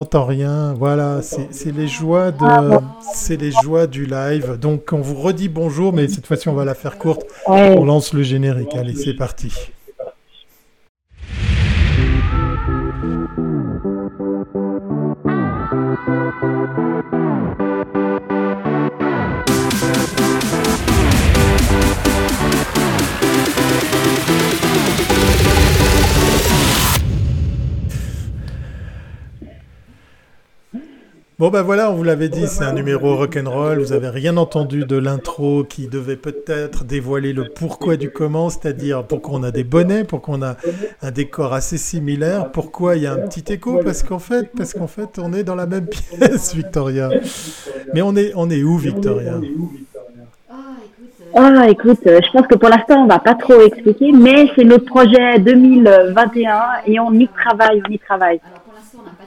n'entend rien. Voilà, c'est les joies de, c'est les joies du live. Donc on vous redit bonjour, mais cette fois-ci on va la faire courte. On lance le générique. Allez, c'est parti. Bon ben voilà, on vous l'avait dit, c'est un numéro rock'n'roll. Vous avez rien entendu de l'intro qui devait peut-être dévoiler le pourquoi du comment, c'est-à-dire pourquoi on a des bonnets, pourquoi on a un décor assez similaire, pourquoi il y a un petit écho, parce qu'en fait, parce qu'en fait, on est dans la même pièce, Victoria. Mais on est, on est où, Victoria? Ah, écoute, je pense que pour l'instant, on va pas trop expliquer, mais c'est notre projet 2021 et on y travaille, on y travaille.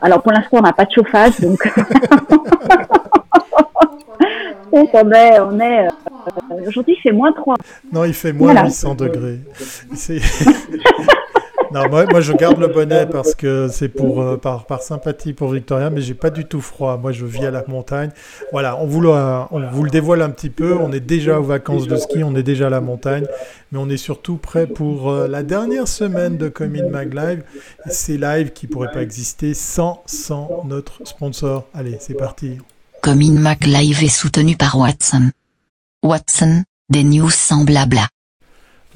Alors pour l'instant, on n'a pas de chauffage, donc, on est, on est euh, aujourd'hui il fait moins 3. Non, il fait moins 800 degrés. non, moi, moi, je garde le bonnet parce que c'est pour euh, par, par, sympathie pour Victoria, mais j'ai pas du tout froid. Moi, je vis à la montagne. Voilà, on vous, le, on vous le dévoile un petit peu. On est déjà aux vacances de ski, on est déjà à la montagne, mais on est surtout prêt pour euh, la dernière semaine de Comin Mag Live. Ces lives qui pourraient pas exister sans, sans notre sponsor. Allez, c'est parti. Comin Mag Live est soutenu par Watson. Watson, des news sans blabla.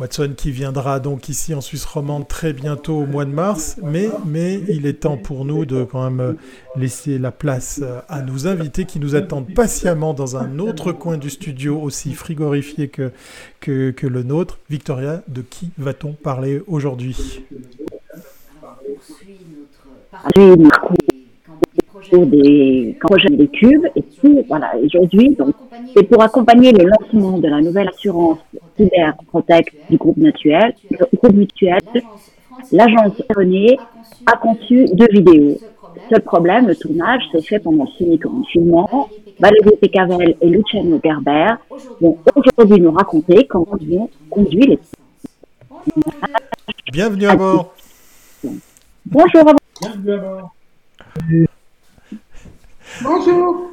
Watson qui viendra donc ici en Suisse romande très bientôt au mois de mars, mais, mais il est temps pour nous de quand même laisser la place euh, à nos invités qui nous attendent patiemment dans un autre coin du studio aussi frigorifié que, que, que le nôtre. Victoria, de qui va-t-on parler aujourd'hui? Des projets des cubes. Et puis, voilà, aujourd'hui, donc, c'est pour accompagner le lancement de la nouvelle assurance Cyber Protect du groupe mutuel, groupe mutuel, l'agence René a conçu deux vidéos. Seul problème, le tournage s'est fait pendant le confinement. Valérie Pécavel et Luciano Gerber vont aujourd'hui nous raconter comment ils ont conduit les Bienvenue à bord. Bonjour à Bienvenue à bord. Bonjour.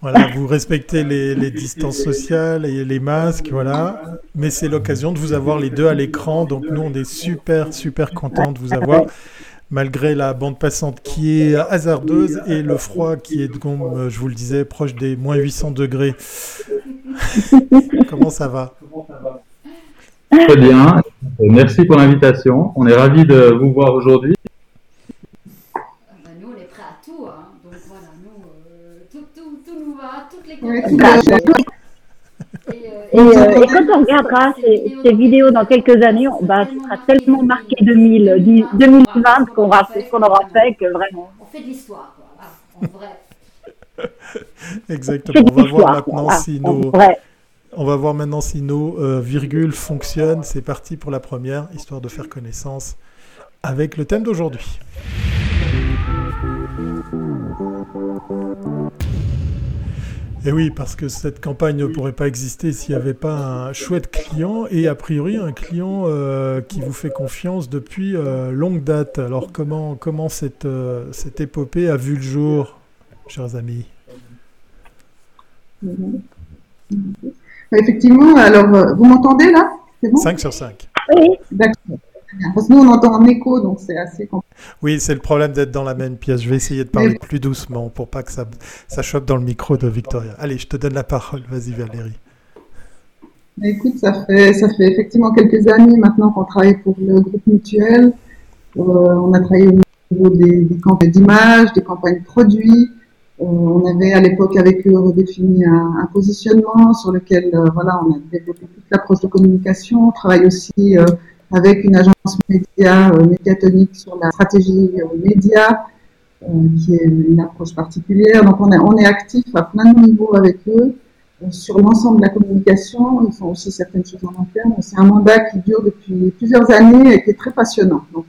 Voilà, vous respectez les, distances sociales et les masques, voilà. Mais c'est l'occasion de vous avoir les deux à l'écran. Donc nous, on est super, super contents de vous avoir, malgré la bande passante qui est hasardeuse et le froid qui est, comme je vous le disais, proche des moins 800 degrés. Comment ça va? Très bien. Merci pour l'invitation. On est ravis de vous voir aujourd'hui. Et, euh, et, quand on regardera ces, ces vidéos dans quelques années, on, bah, ce sera tellement marqué 2000, 2020 qu'on aura fait ce qu'on aura fait que vraiment. On fait de l'histoire, quoi. en vrai. Exactement. On va voir maintenant si nos, on va voir maintenant si nos euh, virgules fonctionnent. C'est parti pour la première, histoire de faire connaissance avec le thème d'aujourd'hui. Et oui, parce que cette campagne ne pourrait pas exister s'il n'y avait pas un chouette client et a priori un client euh, qui vous fait confiance depuis euh, longue date. Alors comment, comment cette, euh, cette épopée a vu le jour, chers amis? Effectivement, alors vous m'entendez là? 5 sur 5. Oui, d'accord. Parce que nous, on entend en écho, donc c'est assez compliqué. Oui, c'est le problème d'être dans la même pièce. Je vais essayer de parler plus doucement pour pas que ça, ça chope dans le micro de Victoria. Allez, je te donne la parole. Vas-y, Valérie. Écoute, ça fait, ça fait effectivement quelques années maintenant qu'on travaille pour le groupe mutuel. Euh, on a travaillé au niveau des, campagnes d'images, des campagnes produits. Euh, on avait à l'époque avec eux redéfini un, positionnement sur lequel euh, voilà, on a développé toute l'approche de communication. On travaille aussi avec une agence média euh, médiatonique sur la stratégie euh, média, euh, qui est une approche particulière. Donc on est, on est actif à plein de niveaux avec eux sur l'ensemble de la communication. Ils font aussi certaines choses en interne. C'est un mandat qui dure depuis plusieurs années et qui est très passionnant. Donc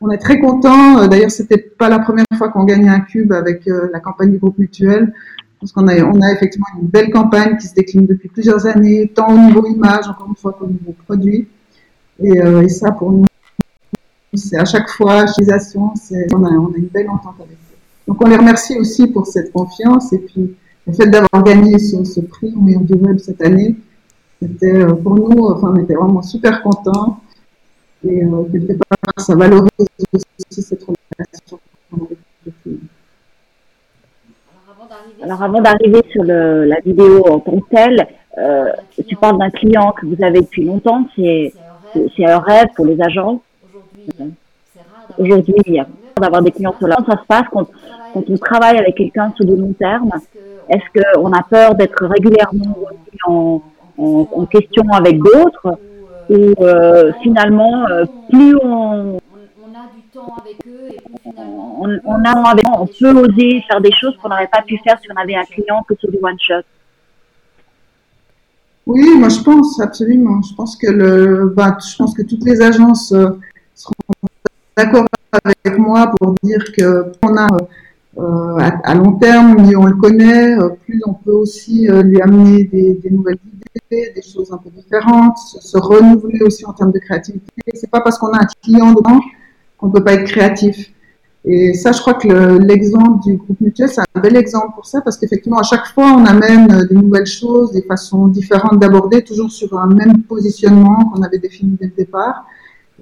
on est très content. D'ailleurs, c'était pas la première fois qu'on gagnait un cube avec la campagne du groupe mutuel. Parce qu'on a, on a effectivement une belle campagne qui se décline depuis plusieurs années, tant au niveau image, encore une fois, qu'au niveau produit. Euh, et, ça, pour nous, c'est à chaque fois, chez on a, on a une belle entente avec eux. Donc on les remercie aussi pour cette confiance et puis le fait d'avoir gagné ce, prix au meilleur du web cette année, c'était euh, pour nous, enfin, on était vraiment super contents et euh, quelque part, ça valorise aussi cette relation Alors avant d'arriver sur la vidéo en tant que telle, tu parles d'un client que vous avez depuis longtemps, c'est un rêve pour les agents. Aujourd'hui, il y a d'avoir des clients sur la ça se passe quand, quand on travaille avec quelqu'un sur du long terme? Est-ce qu'on a peur d'être régulièrement en, en, en, question avec d'autres Ou euh, finalement, euh, plus on, on, on, a, on peut oser faire des choses qu'on n'aurait pas pu faire si on avait un client que sur du one shot. Oui, moi je pense absolument. Je pense que le, bah, je pense que toutes les agences euh, seront d'accord avec moi pour dire que on a euh, à, long terme, mieux on le connaît, euh, plus on peut aussi lui amener des, des, nouvelles idées, des choses un peu différentes, se, se renouveler aussi en termes de créativité. C'est pas parce qu'on a un client dedans qu'on peut pas être créatif. Et ça, je crois que l'exemple du groupe mutuel, c'est un bel exemple pour ça, parce qu'effectivement, à chaque fois, on amène euh, des nouvelles choses, des façons différentes d'aborder, toujours sur un même positionnement qu'on avait défini dès le départ.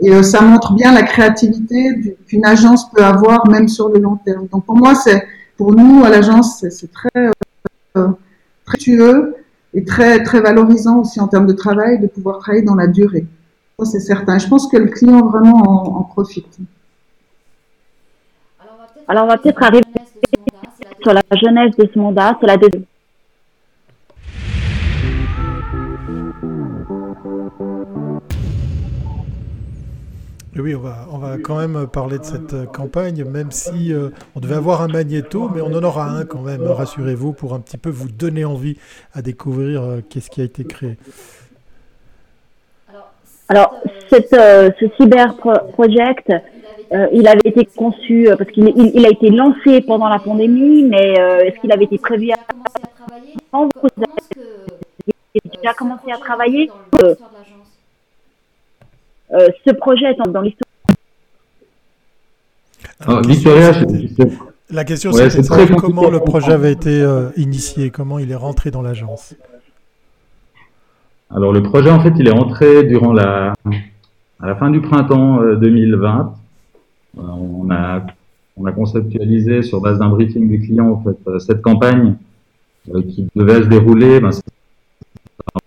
Et euh, ça montre bien la créativité qu'une agence peut avoir, même sur le long terme. Donc pour moi, c'est pour nous à l'agence, c'est très euh, très tueux et très très valorisant aussi en termes de travail de pouvoir travailler dans la durée c'est certain. Je pense que le client vraiment en, profite. Alors, on va peut-être arriver sur la jeunesse de ce mandat, c'est la deuxième. Oui, on va, on va quand même parler de cette euh, campagne, même si euh, on devait avoir un magnéto, mais on en aura un quand même, rassurez-vous, pour un petit peu vous donner envie à découvrir euh, qu'est-ce qui a été créé. Alors, cette, euh, ce cyber project, euh, il avait été conçu euh, parce qu'il il, a été lancé pendant la pandémie, mais est-ce qu'il avait été prévu à travailler Vous avez déjà commencé à travailler? Ce projet est dans l'histoire. Ah, Victoria, la question c'est comment le projet avait été initié, comment il est rentré dans l'agence. Alors le projet en fait il est rentré durant la à la fin du printemps 2020. Euh, euh, on a on a conceptualisé sur base d'un briefing du client en fait euh, cette campagne qui devait se dérouler ben,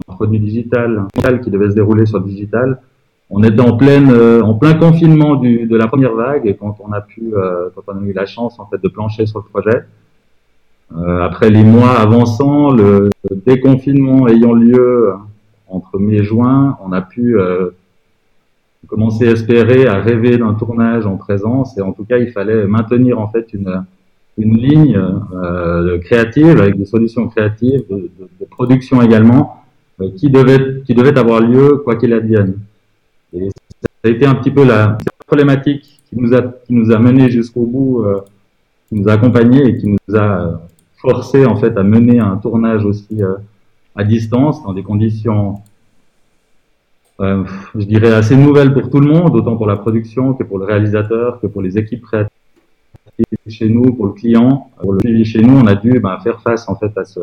un produit digital qui devait se dérouler sur le digital. On était en pleine en plein confinement du, de la première vague et quand on a pu quand on a eu la chance en fait de plancher sur le projet après les mois avançant, le déconfinement ayant lieu entre mai et juin, on a pu euh, commencer à espérer, à rêver d'un tournage en présence. Et en tout cas, il fallait maintenir en fait une, une ligne euh, créative avec des solutions créatives, de, de, production également, euh, qui devait qui devait avoir lieu quoi qu'il advienne. Et ça a été un petit peu la problématique qui nous a qui nous a mené jusqu'au bout, euh, qui nous a accompagnés et qui nous a forcé en fait à mener un tournage aussi à distance, dans des conditions, euh, je dirais, assez nouvelles pour tout le monde, autant pour la production que pour le réalisateur, que pour les équipes créatives chez nous, pour le client. Pour le suivi chez nous, on a dû ben, faire face en fait à, ce,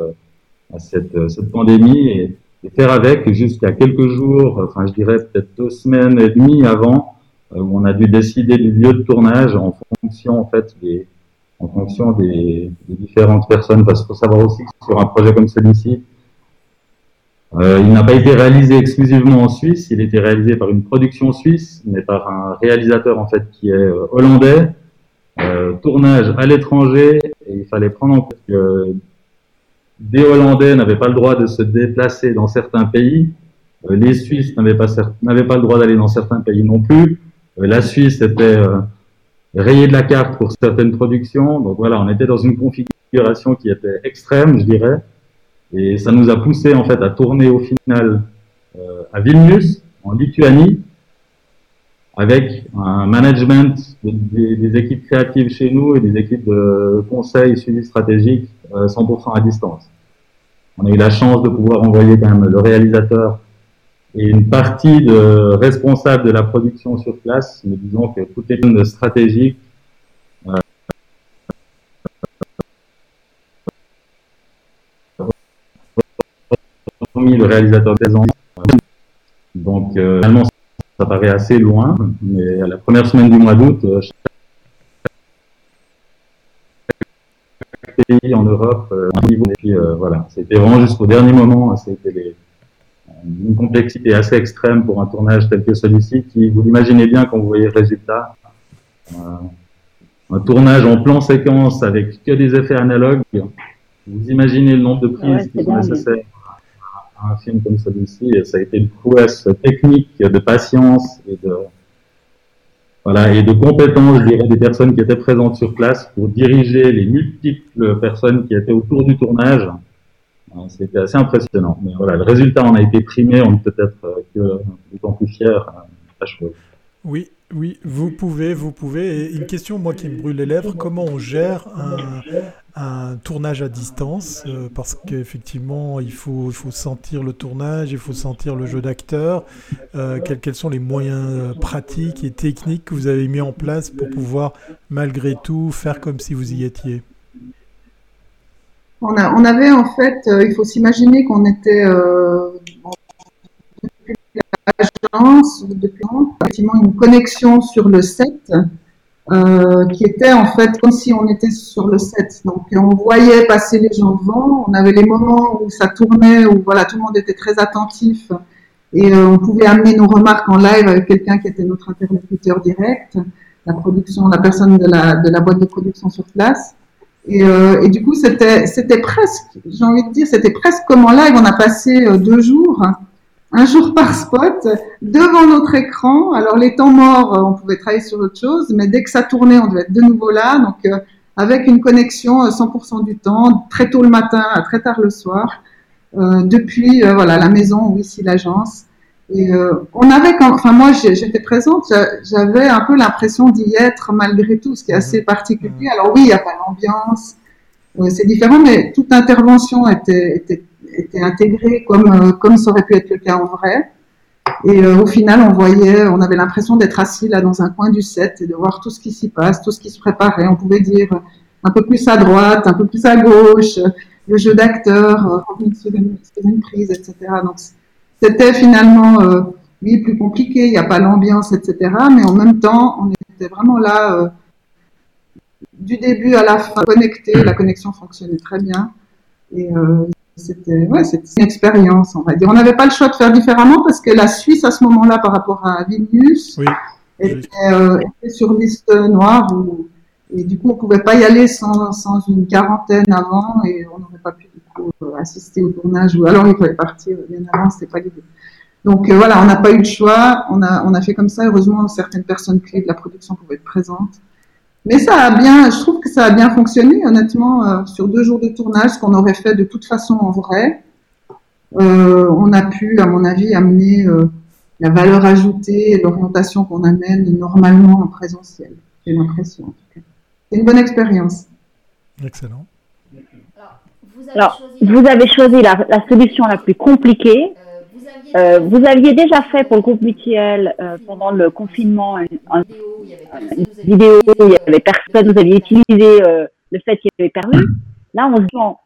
à cette, cette, pandémie et, faire avec jusqu'à quelques jours, enfin je dirais peut-être deux semaines et demie avant, euh, où on a dû décider du lieu de tournage en fonction en fait des en fonction des différentes personnes, parce qu'il faut savoir aussi que sur un projet comme celui-ci, euh, il n'a pas été réalisé exclusivement en Suisse, il a été réalisé par une production suisse, mais par un réalisateur en fait qui est euh, hollandais. Euh, tournage à l'étranger, il fallait prendre en compte que des Hollandais n'avaient pas le droit de se déplacer dans certains pays, euh, les Suisses n'avaient pas, n'avaient pas le droit d'aller dans certains pays non plus, euh, la Suisse était rayée de la carte pour certaines productions, donc voilà, on était dans une configuration qui était extrême, je dirais. Et ça nous a poussé en fait à tourner au final euh, à Vilnius, en Lituanie, avec un management des, équipes créatives chez nous et des équipes de conseil suivi stratégique euh, 100% à distance. On a eu la chance de pouvoir envoyer quand même le réalisateur et une partie de responsables de la production sur place, mais disons que toutes les stratégiques euh, le réalisateur présent. Donc, euh, finalement, ça paraît assez loin, mais à la première semaine du mois d'août, euh, chaque pays en Europe, euh, un niveau, et puis voilà, c'était vraiment jusqu'au dernier moment, c'était les, une complexité assez extrême pour un tournage tel que celui-ci, qui, vous l'imaginez bien quand vous voyez le résultat, euh, un tournage en plan séquence avec que des effets analogues, vous imaginez le nombre de prises Ouais, qui sont nécessaires un film comme celui-ci, ça a été une prouesse technique, de patience et de voilà et de compétence, je dirais, des personnes qui étaient présentes sur place pour diriger les multiples personnes qui étaient autour du tournage. Euh, C'était assez impressionnant. Mais voilà, le résultat en a été primé, on peut être euh, que d'autant plus fiers euh, à chaud. Oui, oui, vous pouvez, vous pouvez. Et une question, moi, qui me brûle les lèvres, comment on gère un, un tournage à distance euh, Parce qu'effectivement, il faut, il faut sentir le tournage, il faut sentir le jeu d'acteur. Euh, quels, quels sont les moyens euh, pratiques et techniques que vous avez mis en place pour pouvoir, malgré tout, faire comme si vous y étiez? On, a, on avait en fait, euh, il faut s'imaginer qu'on était depuis l'agence, depuis effectivement une connexion sur le set euh, qui était en fait comme si on était sur le set. Donc on voyait passer les gens devant, on avait les moments où ça tournait, où voilà tout le monde était très attentif et euh, on pouvait amener nos remarques en live avec quelqu'un qui était notre interlocuteur direct, la production, la personne de la, de la boîte de production sur place. Et, euh, et du coup, c'était, presque, j'ai envie de dire, c'était presque comme en live. On a passé euh, deux jours, un jour par spot, devant notre écran. Alors, les temps morts, euh, on pouvait travailler sur autre chose, mais dès que ça tournait, on devait être de nouveau là. Donc, euh, avec une connexion euh, 100% du temps, très tôt le matin à très tard le soir, euh, depuis euh, voilà la maison ou ici l'agence. Et euh, on avait, quand, enfin moi j'étais présente, j'a- j'avais un peu l'impression d'y être malgré tout, ce qui est assez particulier. Alors oui, il n'y a pas l'ambiance, euh, c'est différent, mais toute intervention était, était, était intégrée comme, euh, comme ça aurait pu être le cas en vrai. Et euh, au final, on voyait, on avait l'impression d'être assis là dans un coin du set et de voir tout ce qui s'y passe, tout ce qui se préparait. On pouvait dire un peu plus à droite, un peu plus à gauche, euh, le jeu d'acteur, euh, une, sur une prise, etc. Donc c'était finalement, euh, oui, plus compliqué, il n'y a pas l'ambiance, etc. Mais en même temps, on était vraiment là euh, du début à la fin, connecté, la connexion fonctionnait très bien. Et euh, c'était ouais, une expérience, on va dire. On n'avait pas le choix de faire différemment parce que la Suisse, à ce moment-là, par rapport à Vilnius, Oui. était, euh, était sur liste noire. Où, et du coup, on pouvait pas y aller sans, sans une quarantaine avant et on n'aurait pas pu du coup, euh, assister au tournage. Ou alors, il fallait partir bien avant, c'était pas l'idée. Donc euh, voilà, on n'a pas eu le choix. On a, on a fait comme ça. Heureusement, certaines personnes clés de la production pouvaient être présentes. Mais ça a bien, je trouve que ça a bien fonctionné, honnêtement, euh, sur deux jours de tournage, ce qu'on aurait fait de toute façon en vrai. Euh, on a pu, à mon avis, amener euh, la valeur ajoutée et l'orientation qu'on amène normalement en présentiel. J'ai l'impression, en tout cas. C'est une bonne expérience. Excellent. Alors, vous avez Alors, choisi, vous avez choisi la, la solution la plus compliquée. Euh, vous aviez déjà fait pour le groupe mutuel euh, pendant le confinement un, un- une vidéo, où il y avait personne, vous aviez utilisé euh, le fait qu'il y avait permis. Là, on se dit,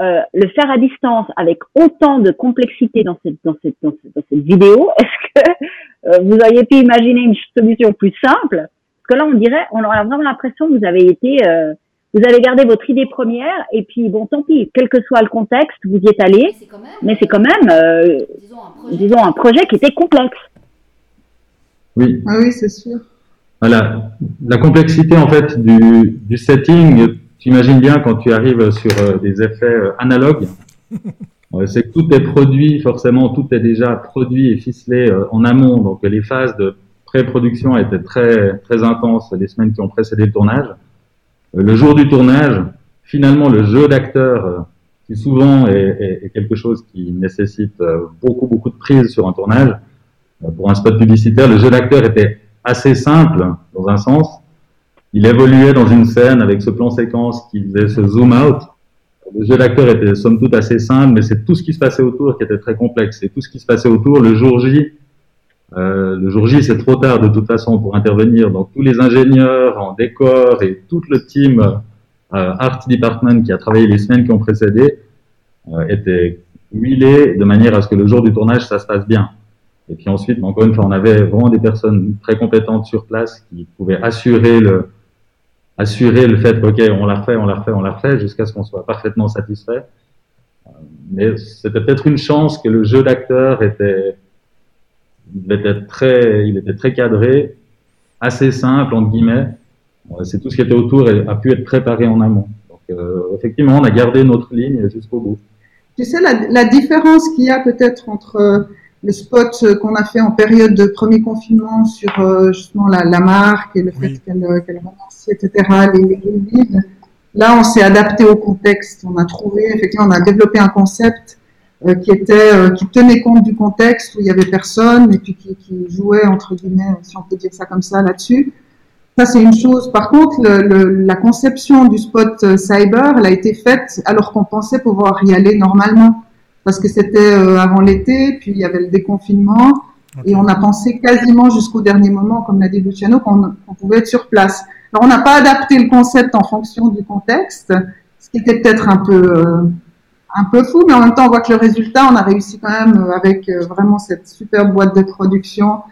euh, le faire à distance avec autant de complexité dans cette, dans cette, dans cette, dans cette vidéo, est-ce que euh, vous auriez pu imaginer une solution plus simple? Parce que là, on dirait, on a vraiment l'impression que vous avez été, vous avez gardé votre idée première et puis bon, tant pis, quel que soit le contexte, vous y êtes allé, mais c'est quand même, euh, disons, un projet. disons, un projet qui était complexe. Oui, Ah oui, c'est sûr. Voilà. La complexité en fait du, du setting, tu imagines bien quand tu arrives sur euh, des effets euh, analogues, c'est que tout est produit, forcément tout est déjà produit et ficelé euh, en amont. Donc les phases de pré-production étaient très très intenses les semaines qui ont précédé le tournage. Euh, le jour du tournage, finalement le jeu d'acteur, euh, qui souvent est, quelque chose qui nécessite euh, beaucoup beaucoup de prise sur un tournage, pour un spot publicitaire, le jeu d'acteur était assez simple dans un sens. Il évoluait dans une scène avec ce plan séquence qui faisait ce zoom out. Le jeu d'acteur était somme toute assez simple, mais c'est tout ce qui se passait autour qui était très complexe. Et tout ce qui se passait autour, le jour J, euh, le jour J c'est trop tard de toute façon pour intervenir. Donc tous les ingénieurs en décor et tout le team euh, art department qui a travaillé les semaines qui ont précédé euh, était huilé de manière à ce que le jour du tournage, ça se passe bien. Et puis ensuite, encore une fois, on avait vraiment des personnes très compétentes sur place qui pouvaient assurer le, assurer le fait ok, on l'a fait, on l'a fait, on l'a fait, jusqu'à ce qu'on soit parfaitement satisfait. Euh, mais c'était peut-être une chance que le jeu d'acteur était, il était très, il était très cadré, assez simple entre guillemets. C'est tout ce qui était autour et a pu être préparé en amont. Donc euh, effectivement, on a gardé notre ligne jusqu'au bout. Tu sais la, la différence qu'il y a peut-être entre le spot qu'on a fait en période de premier confinement sur euh, justement la, la, marque et le fait qu'elle qu remercie, etc., les, les Là, on s'est adapté au contexte. On a trouvé, effectivement, on a développé un concept euh, qui était, euh, qui tenait compte du contexte où il y avait personne et puis qui, qui, jouait entre guillemets, si on peut dire ça comme ça, là-dessus. Ça, c'est une chose. Par contre, le, le, la conception du spot euh, cyber, elle a été faite alors qu'on pensait pouvoir y aller normalement parce que c'était euh, avant l'été, puis il y avait le déconfinement, okay. et on a pensé quasiment jusqu'au dernier moment, comme l'a dit Luciano, qu'on qu pouvait être sur place. Alors on n'a pas adapté le concept en fonction du contexte, ce qui était peut-être un peu euh, un peu fou, mais en même temps on voit que le résultat, on a réussi quand même euh, avec euh, vraiment cette super boîte de production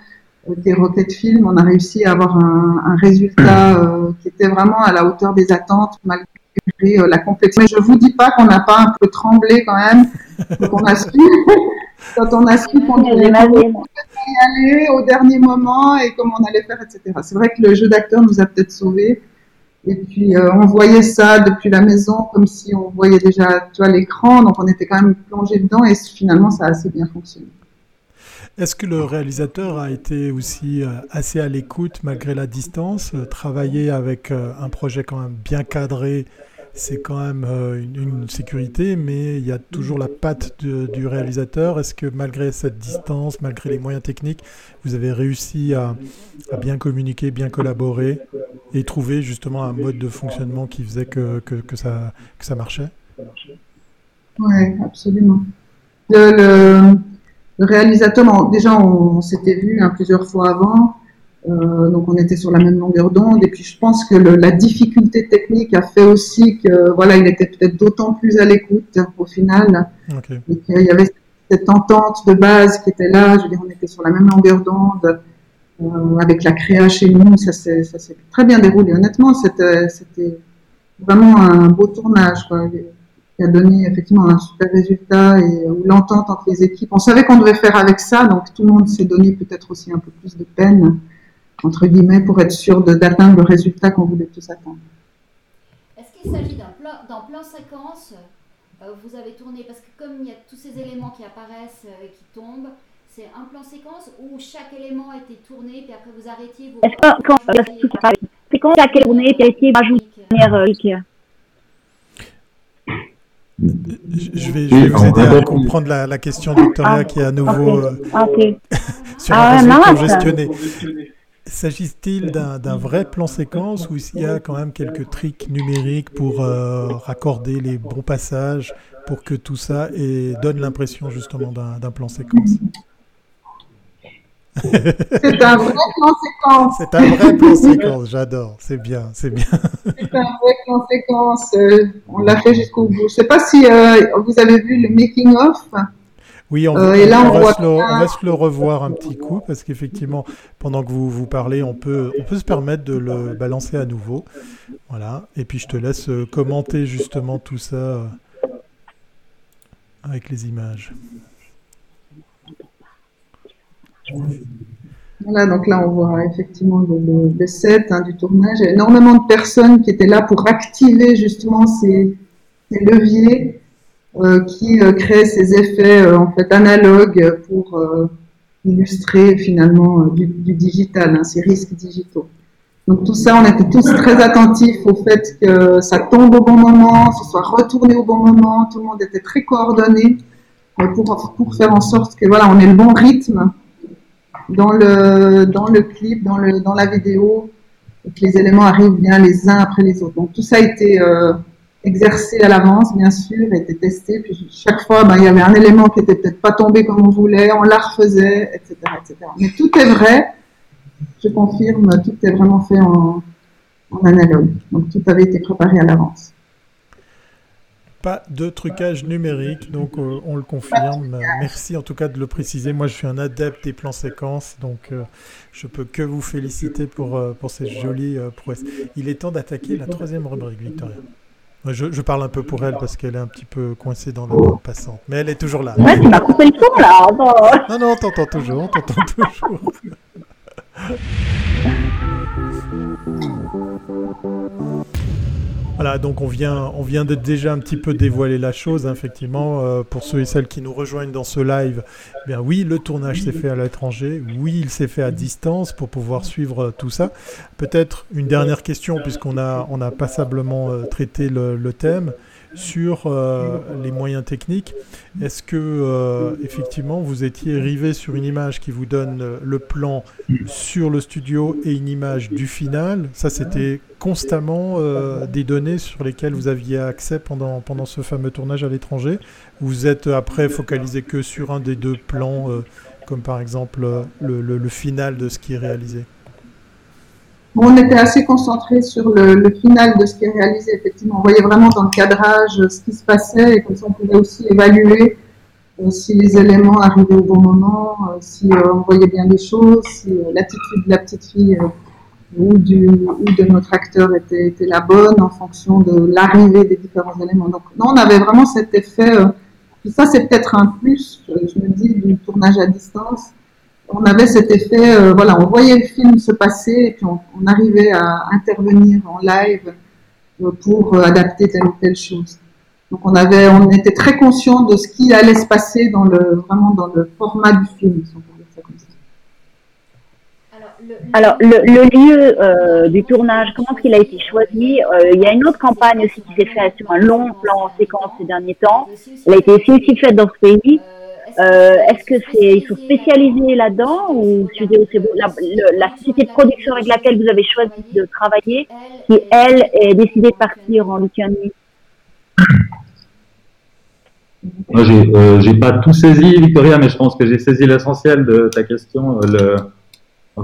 euh, des Rocket Film, on a réussi à avoir un, un résultat euh, qui était vraiment à la hauteur des attentes malgré euh, la complexité. Mais je vous dis pas qu'on n'a pas un peu tremblé quand même quand on a su, quand on a su qu'on devait y aller au dernier moment et comment on allait faire, etc. C'est vrai que le jeu d'acteur nous a peut-être sauvés. Et puis euh, on voyait ça depuis la maison comme si on voyait déjà tu l'écran, donc on était quand même plongé dedans et finalement ça a assez bien fonctionné. Est-ce que le réalisateur a été aussi euh, assez à l'écoute malgré la distance, euh, travailler avec un projet quand même bien cadré c'est quand même euh, une, sécurité, mais il y a toujours la patte du réalisateur. Est-ce que malgré cette distance, malgré les moyens techniques, vous avez réussi à, bien communiquer, bien collaborer et trouver justement un mode de fonctionnement qui faisait que, que, ça, que ça marchait? Oui, absolument. Le, réalisateur, déjà on, on s'était vu hein, plusieurs fois avant. Euh, donc on était sur la même longueur d'onde. Et puis je pense que le, la difficulté technique a fait aussi que voilà il était peut-être d'autant plus à l'écoute au final. Okay. et qu'il y avait cette entente de base qui était là. Je veux dire on était sur la même longueur d'onde euh, avec la créa chez nous. Ça s'est ça s'est très bien déroulé. Honnêtement c'était c'était vraiment un beau tournage quoi qui a donné effectivement un super résultat et où l'entente entre les équipes. On savait qu'on devait faire avec ça. Donc tout le monde s'est donné peut-être aussi un peu plus de peine entre guillemets, pour être sûr d'atteindre le résultat qu'on voulait tous atteindre. Est-ce qu'il s'agit d'un plan, plan, séquence euh, Vous avez tourné, parce que comme il y a tous ces éléments qui apparaissent et euh, qui tombent, c'est un plan séquence où chaque élément a été tourné, puis après vous arrêtiez vos... Est-ce que quand c'est quand chaque élément a été rajouté je vais, je vais vous aider à comprendre la, la question de Victoria ah, qui est à nouveau okay. Euh, sur un réseau ah, congestionné. S'agit-il d'un vrai plan séquence ou il y a quand même quelques tricks numériques pour euh, raccorder les bons passages pour que tout ça donne l'impression justement d'un plan séquence? C'est un vrai plan séquence. C'est un vrai plan séquence, j'adore, c'est bien, c'est bien. C'est un vrai plan séquence, euh, on l'a fait jusqu'au bout. Je ne sais pas si euh, vous avez vu le making of. Oui, on, euh, et là, on, on, va le, on, va se le, revoir un petit coup parce qu'effectivement, pendant que vous vous parlez, on peut, on peut se permettre de le balancer à nouveau. Voilà. Et puis je te laisse euh, commenter justement tout ça euh, avec les images. Voilà, donc là, on voit effectivement le, le, set hein, du tournage. Il y a énormément de personnes qui étaient là pour activer justement ces, ces leviers qui euh, crée ces effets euh, en fait analogues pour euh, illustrer finalement du, digital, hein, ces risques digitaux. Donc tout ça, on était tous très attentifs au fait que ça tombe au bon moment, ce soit retourné au bon moment, tout le monde était très coordonné pour, pour faire en sorte que voilà, on ait le bon rythme dans le, dans le clip, dans, le, dans la vidéo, et que les éléments arrivent bien les uns après les autres. Donc tout ça a été euh, exercé à l'avance, bien sûr, était testé. Chaque fois, ben, il y avait un élément qui était peut-être pas tombé comme on voulait, on la refaisait, etc., etc. Mais tout est vrai. Je confirme, tout est vraiment fait en, analogue. Donc tout avait été préparé à l'avance. Pas de trucage numérique, donc euh, on le confirme. Merci en tout cas de le préciser. Moi, je suis un adepte des plans séquences, donc euh, je peux que vous féliciter pour, euh, pour ces jolies prouesses. Il est temps d'attaquer la troisième rubrique, Victoria. Je, parle un peu pour elle parce qu'elle est un petit peu coincée dans la bande passante. Mais elle est toujours là. Ouais, tu m'as coupé le son là. Non, non, on t'entend toujours, on t'entend toujours. Voilà, donc on vient, on vient de déjà un petit peu dévoiler la chose, effectivement. Euh, pour ceux et celles qui nous rejoignent dans ce live, eh bien oui, le tournage s'est fait à l'étranger, oui, il s'est fait à distance pour pouvoir suivre tout ça. Peut-être une dernière question, puisqu'on a, on a passablement euh, traité le thème sur euh, les moyens techniques. Est-ce que euh, effectivement vous étiez rivé sur une image qui vous donne euh, le plan sur le studio et une image du final? Ça, c'était constamment des données sur lesquelles vous aviez accès pendant, pendant ce fameux tournage à l'étranger. Vous êtes après focalisé que sur un des deux plans, comme par exemple le final de ce qui est réalisé on était assez concentré sur le, final de ce qui est réalisé. Effectivement, on voyait vraiment dans le cadrage ce qui se passait et comme ça on pouvait aussi évaluer euh, si les éléments arrivaient au bon moment, euh, si euh, on voyait bien les choses, si l'attitude de la petite fille ou, du, ou de notre acteur était, était, la bonne en fonction de l'arrivée des différents éléments. Donc, non, on avait vraiment cet effet. ça, c'est peut-être un plus, je me dis, du tournage à distance on avait cet effet, euh, voilà, on voyait le film se passer et puis on, arrivait à intervenir en live euh, pour euh, adapter telle ou telle chose. Donc on avait, on était très conscient de ce qui allait se passer dans le, vraiment dans le format du film, si on peut dire ça comme ça. Alors, le, lieu du tournage, comment est-ce qu'il a été choisi? Il y a une autre campagne aussi qui s'est faite sur un long plan séquence ces derniers temps. Elle a été aussi faite dans ce pays. Euh, est-ce que c'est ils sont spécialisés là-dedans ou la, la, société de production avec laquelle vous avez choisi de travailler, qui elle est décidée de partir en Lituanie? Moi, j'ai euh, pas tout saisi, Victoria, mais je pense que j'ai saisi l'essentiel de ta question. Le...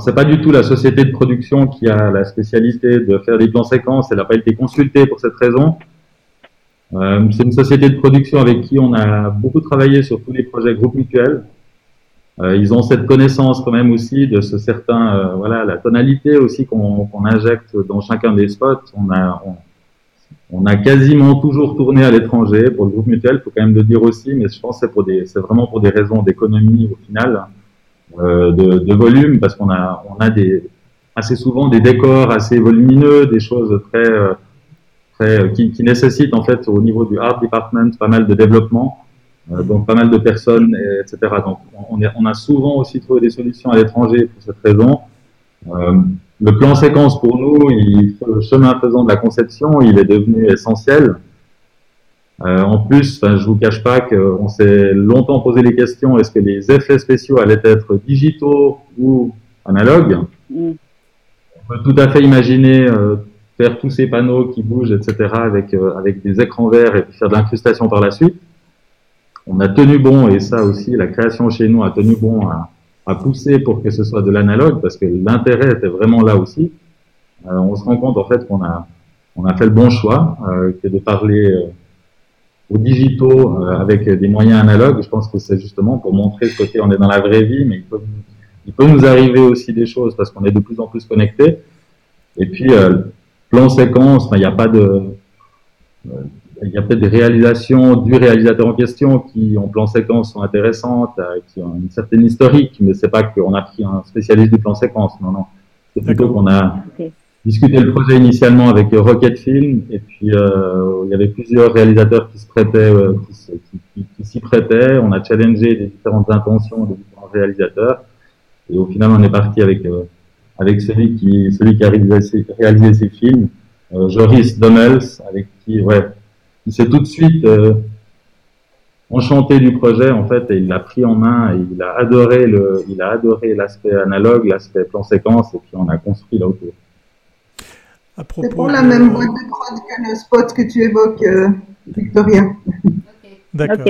C'est pas du tout la société de production qui a la spécialité de faire des plans séquences. Elle n'a pas été consultée pour cette raison. Euh, c'est une société de production avec qui on a beaucoup travaillé sur tous les projets groupe mutuel. Euh, ils ont cette connaissance quand même aussi de ce certain, euh, voilà, la tonalité aussi qu'on injecte dans chacun des spots. On a, on, a quasiment toujours tourné à l'étranger pour le groupe mutuel, faut quand même le dire aussi, mais je pense que c'est vraiment pour des raisons d'économie au final, euh, de, de, volume, parce qu'on a, on a des, assez souvent des décors assez volumineux, des choses très euh, qui, qui, nécessite en fait au niveau du art department pas mal de développement, euh, donc pas mal de personnes, etc. Donc on, est, on, a souvent aussi trouvé des solutions à l'étranger pour cette raison. Euh, le plan séquence pour nous, il, le chemin faisant de la conception, il est devenu essentiel. Euh, en plus, je vous cache pas qu'on s'est longtemps posé les questions est-ce que les effets spéciaux allaient être digitaux ou analogues? Mm. On peut tout à fait imaginer euh, faire tous ces panneaux qui bougent, etc., avec, euh, avec des écrans verts et puis faire de l'incrustation par la suite. On a tenu bon, et ça aussi, la création chez nous a tenu bon à, à pousser pour que ce soit de l'analogue, parce que l'intérêt était vraiment là aussi. Euh, on se rend compte en fait qu'on a, on a fait le bon choix, euh, que de parler euh, aux digitaux avec des moyens analogues. Je pense que c'est justement pour montrer ce côté, on est dans la vraie vie, mais il peut, il peut nous arriver aussi des choses parce qu'on est de plus en plus connectés. Et puis, plan séquence, il n'y a pas de, il y a peut-être des réalisations du réalisateur en question qui, en plan séquence, sont intéressantes, euh, qui ont une certaine historique, mais c'est pas qu'on a pris un spécialiste du plan séquence, non, non. C'est plutôt qu'on a discuté le projet initialement avec Rocket Film, et puis euh, il y avait plusieurs réalisateurs qui se prêtaient, euh, qui, qui, s'y prêtaient. On a challengé les différentes intentions des différents réalisateurs, et au final, on est parti avec avec celui qui, celui qui a réalisé, réalisé ces films, euh, Joris Dommels, avec qui, ouais, il s'est tout de suite euh, enchanté du projet en fait et il l'a pris en main et il a adoré le, il a adoré l'aspect analogue, l'aspect plan séquence et puis on a construit là autour. C'est pour la même boîte de prod que le spot que tu évoques, euh, Victoria. D'accord.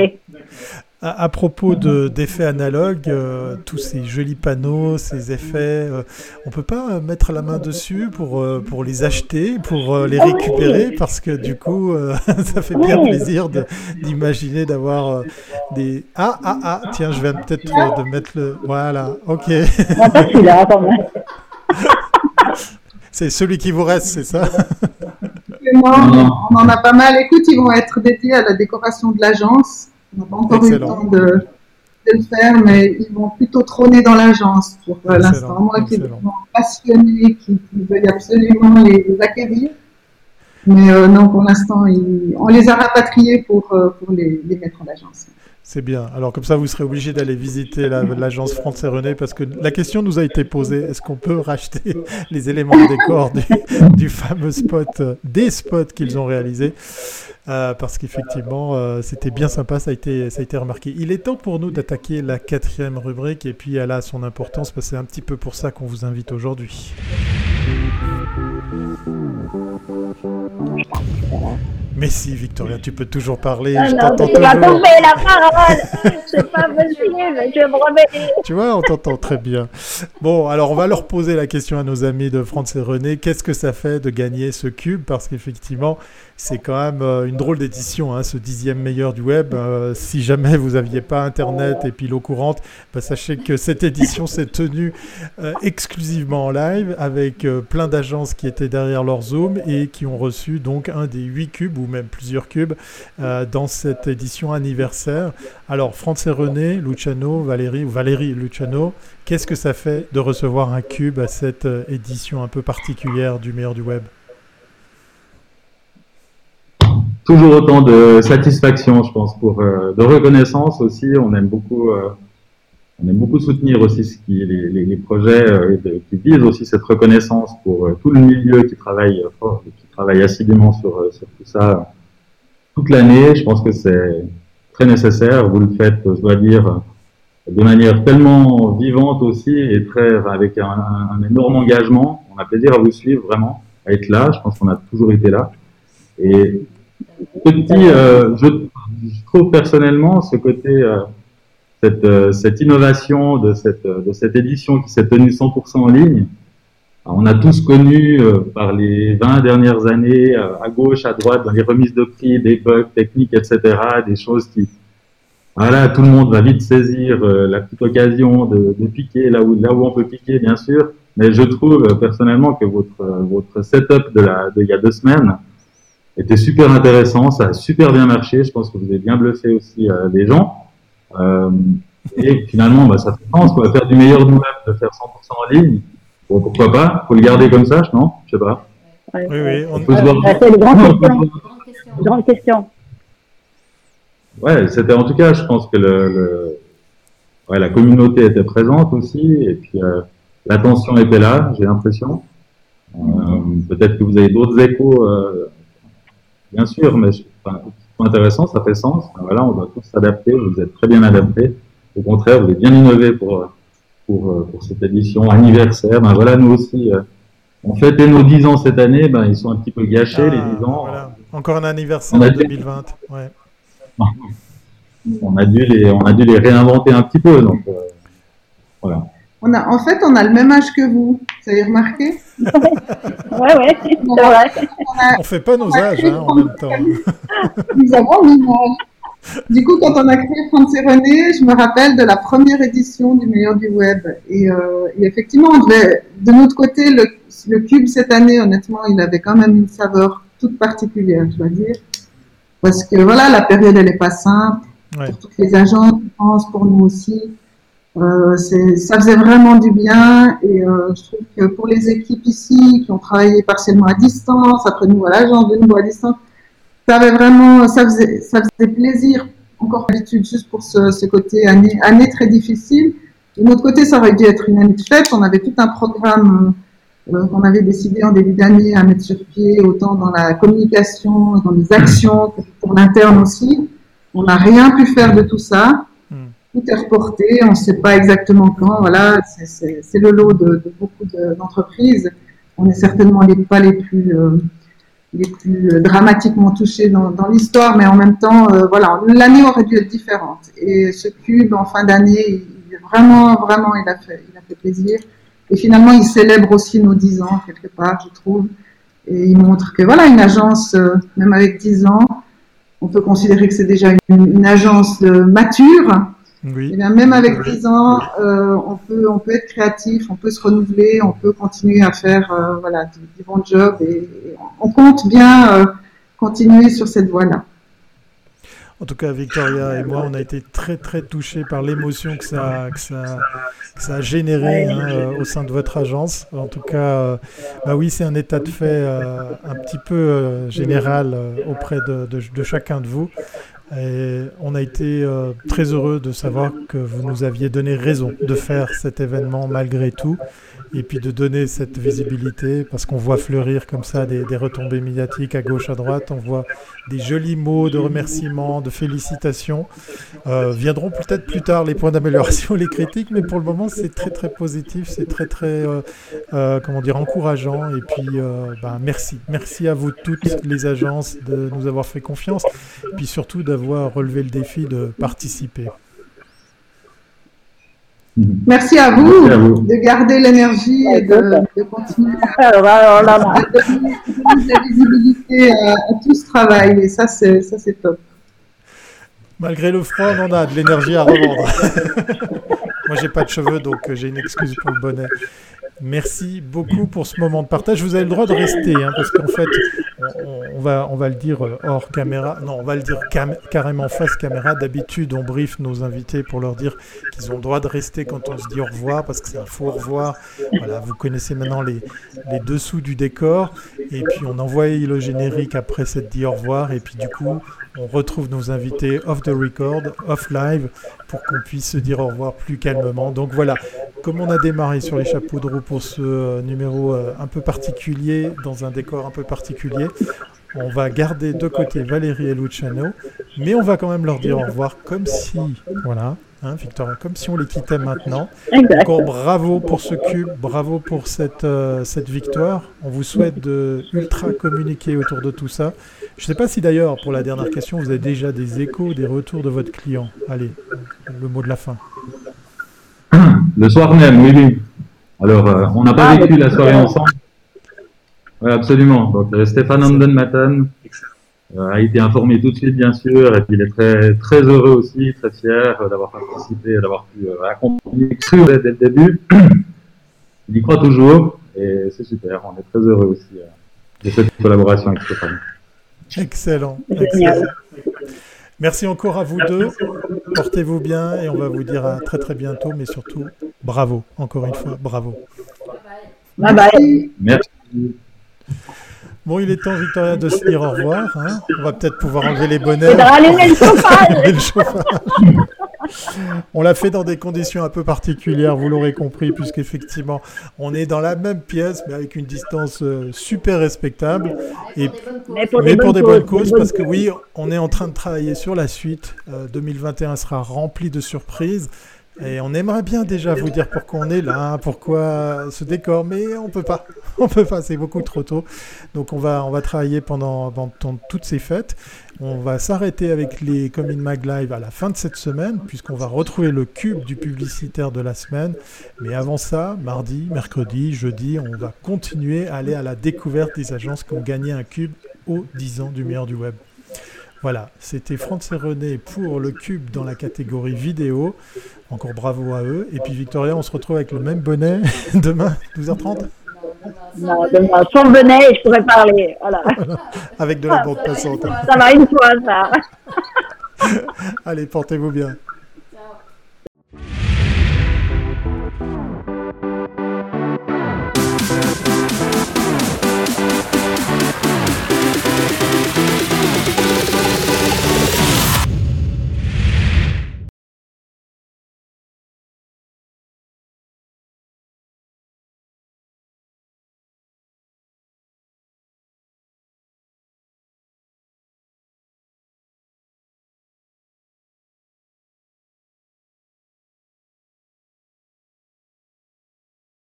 À, propos d'effets analogues, euh, tous ces jolis panneaux, ces effets, on on peut pas mettre la main dessus pour, pour les acheter, pour les récupérer, parce que du coup, ça fait bien plaisir d'imaginer d'avoir des... Ah, ah, ah, tiens, je vais peut-être de mettre le... Voilà, ok. C'est celui qui vous reste, c'est ça? On en a pas mal. Écoute, ils vont être dédiés à la décoration de l'agence. On n'a pas encore eu le temps de, le faire, mais ils vont plutôt trôner dans l'agence pour euh, l'instant. Moi qui sont passionnés, qui, veulent absolument les, acquérir. Mais euh, non, pour l'instant, on les a rapatriés pour, euh, pour les, les mettre en agence. C'est bien. Alors comme ça, vous serez obligé d'aller visiter l'agence France et René parce que la question nous a été posée est-ce qu'on peut racheter les éléments de décor du, fameux spot, euh, des spots qu'ils ont réalisés? Euh, Parce qu'effectivement, euh, c'était bien sympa, ça ça a été remarqué. Il est temps pour nous d'attaquer la quatrième rubrique et puis elle a son importance parce que c'est un petit peu pour ça qu'on vous invite aujourd'hui. Mais si, Victoria, tu peux toujours parler. je t'entends toujours. la parole. C'est pas possible. Je me remets. Tu vois, on t'entend très bien. Bon, alors on va leur poser la question à nos amis de France et René. Qu'est-ce que ça fait de gagner ce cube? Parce qu'effectivement, c'est quand même euh, une drôle d'édition, hein, ce dixième meilleur du web. Euh, si jamais vous n'aviez pas Internet et puis l'eau courante, bah, sachez que cette édition s'est tenue euh, exclusivement en live avec plein d'agences qui étaient derrière leur Zoom et qui ont reçu donc un des huit cubes ou même plusieurs cubes dans cette édition anniversaire. Alors, France et René, Luciano, Valérie ou Valérie Luciano, qu'est-ce que ça fait de recevoir un cube à cette édition un peu particulière du meilleur du web? Toujours autant de satisfaction, je pense, pour euh, de reconnaissance aussi. On aime beaucoup, euh, on aime beaucoup soutenir aussi ce qui, les, les, projets euh, qui visent aussi cette reconnaissance pour tout le milieu qui travaille fort, qui travaille assidûment sur, sur tout ça toute l'année. Je pense que c'est très nécessaire. Vous le faites, je dois dire, de manière tellement vivante aussi et très avec un, énorme engagement. On a plaisir à vous suivre vraiment, à être là. Je pense qu'on a toujours été là. Et petit, euh, je, trouve personnellement ce côté, euh, cette, euh, innovation de cette édition qui s'est tenue 100% en ligne. On a tous connu par les 20 dernières années, à gauche, à droite, dans les remises de prix, des bugs techniques, etc., des choses qui, voilà, tout le monde va vite saisir la petite occasion de, de, piquer là où, là où on peut piquer, bien sûr. Mais je trouve personnellement que votre, votre setup de, la, de il y a deux semaines, était super intéressant, ça a super bien marché. Je pense que vous avez bien bluffé aussi euh, les gens. Euh, et finalement, bah, ça fait sens. Quoi. Faire du meilleur de nous-mêmes, de faire 100% en ligne, bon, pourquoi pas? Faut le garder comme ça, non Je sais pas. Oui, oui. On, peut se voir. C'est une grande question. grande question. Ouais, c'était en tout cas, je pense que le, le ouais, la communauté était présente aussi, et puis euh, l'attention était là, j'ai l'impression. Euh, Peut-être que vous avez d'autres échos euh, bien sûr, mais c'est intéressant, ça fait sens. Voilà, on doit tous s'adapter. Vous êtes très bien adaptés. Au contraire, vous êtes bien innové pour, pour, pour cette édition anniversaire. Ben voilà, nous aussi, euh, on fêtait nos 10 ans cette année. Ben, ils sont un petit peu gâchés, les 10 ah, ans. Encore un anniversaire en 2020. Ouais. On a, dû les, on a dû les réinventer un petit peu. Donc, euh, voilà. On a, en fait, on a le même âge que vous. Vous avez remarqué? Ouais, ouais, c'est vrai. On, ne fait pas nos âges hein, en même temps. Nous avons âge. Du coup, quand on a créé France et René, je me rappelle de la première édition du meilleur du web. Et, euh, effectivement, de notre côté, le, le, cube cette année, honnêtement, il avait quand même une saveur toute particulière, je dois dire. Parce que voilà, la période, elle n'est pas simple. Pour toutes les agences, je pense, pour nous aussi. Euh, ça faisait vraiment du bien et euh, je trouve que pour les équipes ici qui ont travaillé partiellement à distance, après nous à l'agence de nouveau à distance, ça avait vraiment, ça faisait, ça faisait plaisir. Encore d'habitude juste pour ce, ce, côté année, année très difficile. De notre côté, ça aurait dû être une année de fête. On avait tout un programme euh, qu'on avait décidé en début d'année à mettre sur pied, autant dans la communication, dans les actions, pour l'interne aussi. On n'a rien pu faire de tout ça tout est reporté, on ne sait pas exactement quand. Voilà, c'est le lot de, beaucoup d'entreprises. on n'est certainement pas les plus, euh, les plus dramatiquement touchés dans, dans l'histoire, mais en même temps, voilà, l'année aurait dû être différente. Et ce cube en fin d'année, vraiment, vraiment, il a fait, il a fait plaisir. Et finalement, il célèbre aussi nos 10 ans, quelque part, je trouve. Et il montre que, voilà, une agence, euh, même avec 10 ans, on peut considérer que c'est déjà une, agence mature. Oui. Et bien, même avec 10 ans, euh, on, peut, on peut être créatif, on peut se renouveler, on peut continuer à faire euh, voilà, du, bon job. Et, on compte bien continuer sur cette voie-là. En tout cas, Victoria et moi, on a été très très touchés par l'émotion que ça, que ça, ça a généré hein, euh, au sein de votre agence. En tout cas, euh, bah oui, c'est un état de fait euh, un petit peu général auprès de, de, de, chacun de vous. Et on a été très heureux de savoir que vous nous aviez donné raison de faire cet événement malgré tout et puis de donner cette visibilité parce qu'on voit fleurir comme ça des, retombées médiatiques à gauche, à droite, on voit des jolis mots de remerciements, de félicitations. Euh, viendront peut-être plus tard les points d'amélioration, les critiques, mais pour le moment c'est très très positif, c'est très très euh, euh, comment dire encourageant et puis ben, merci, merci à vous toutes les agences de nous avoir fait confiance et puis surtout d'avoir relevé le défi de participer. Merci à vous, de garder l'énergie et de, continuer à, donner, la visibilité à, tout ce travail. Et ça, c'est, ça, c'est top. Malgré le froid, on en a de l'énergie à revendre. Moi, j'ai pas de cheveux, donc euh, j'ai une excuse pour le bonnet. Merci beaucoup pour ce moment de partage. Vous avez le droit de rester, hein, parce qu'en fait, on, va, le dire euh, hors caméra. Non, on va le dire carrément face caméra. D'habitude, on brief nos invités pour leur dire qu'ils ont le droit de rester quand on se dit au revoir, parce que c'est un faux au revoir. Vous connaissez maintenant les, les dessous du décor. Et puis, on envoie le générique après cette dit au revoir. Et puis, du coup, on retrouve nos invités off the record, off live, pour qu'on puisse se dire au revoir plus calmement. Donc voilà, comme on a démarré sur les chapeaux de roue pour ce euh, numéro euh, un peu particulier, dans un décor un peu particulier, on va garder de côté Valérie et Luciano, mais on va quand même leur dire au revoir comme si, voilà, hein, Victoria, comme si on les quittait maintenant. Encore bravo pour ce cube, bravo pour cette, euh, cette victoire. On vous souhaite de ultra communiquer autour de tout ça. Je ne sais pas si d'ailleurs, pour la dernière question, vous avez déjà des échos, des retours de votre client. Allez, le mot de la fin. Le soir même, oui, oui. Alors, euh, on n'a pas ah, vécu la soirée ensemble. Oui, absolument. Donc, euh, Stéphane Anden euh, a été informé tout de suite, bien sûr, et puis il est très, très heureux aussi, très fier d'avoir participé, d'avoir pu accompagner dès, dès le début. il y croit toujours, et c'est super. On est très heureux aussi de cette collaboration avec Stéphane. Excellent. Merci encore à vous deux. Portez-vous bien et on va vous dire à très très bientôt, mais surtout bravo, encore une fois, bravo. Bye bye. Merci. Bon, il est temps, Victoria, de se dire au revoir. Hein. On va peut-être pouvoir enlever les bonnets. le chauffage. on l'a fait dans des conditions un peu particulières, vous l'aurez compris, puisqu'effectivement, on est dans la même pièce, mais avec une distance euh, super respectable. Et, mais pour, des, bonnes causes, parce que oui, on est en train de travailler sur la suite. 2021 euh, sera rempli de surprises. Et on aimerait bien déjà vous dire pourquoi on est là, pourquoi ce décor, mais on peut pas. On peut pas, c'est beaucoup trop tôt. Donc on va, on va travailler pendant, pendant toutes ces fêtes. On va s'arrêter avec les Comin Mag Live à la fin de cette semaine, puisqu'on va retrouver le cube du publicitaire de la semaine. Mais avant ça, mardi, mercredi, jeudi, on va continuer à aller à la découverte des agences qui ont gagné un cube aux 10 ans du meilleur du web. Voilà, c'était Franck et René pour le cube dans la catégorie vidéo. Encore bravo à eux. Et puis Victoria, on se retrouve avec le même bonnet demain, 12h30 non, demain, sans bonnet et je pourrais parler. Voilà. Avec de la bande passante. Ça va une fois, ça. Allez, portez-vous bien.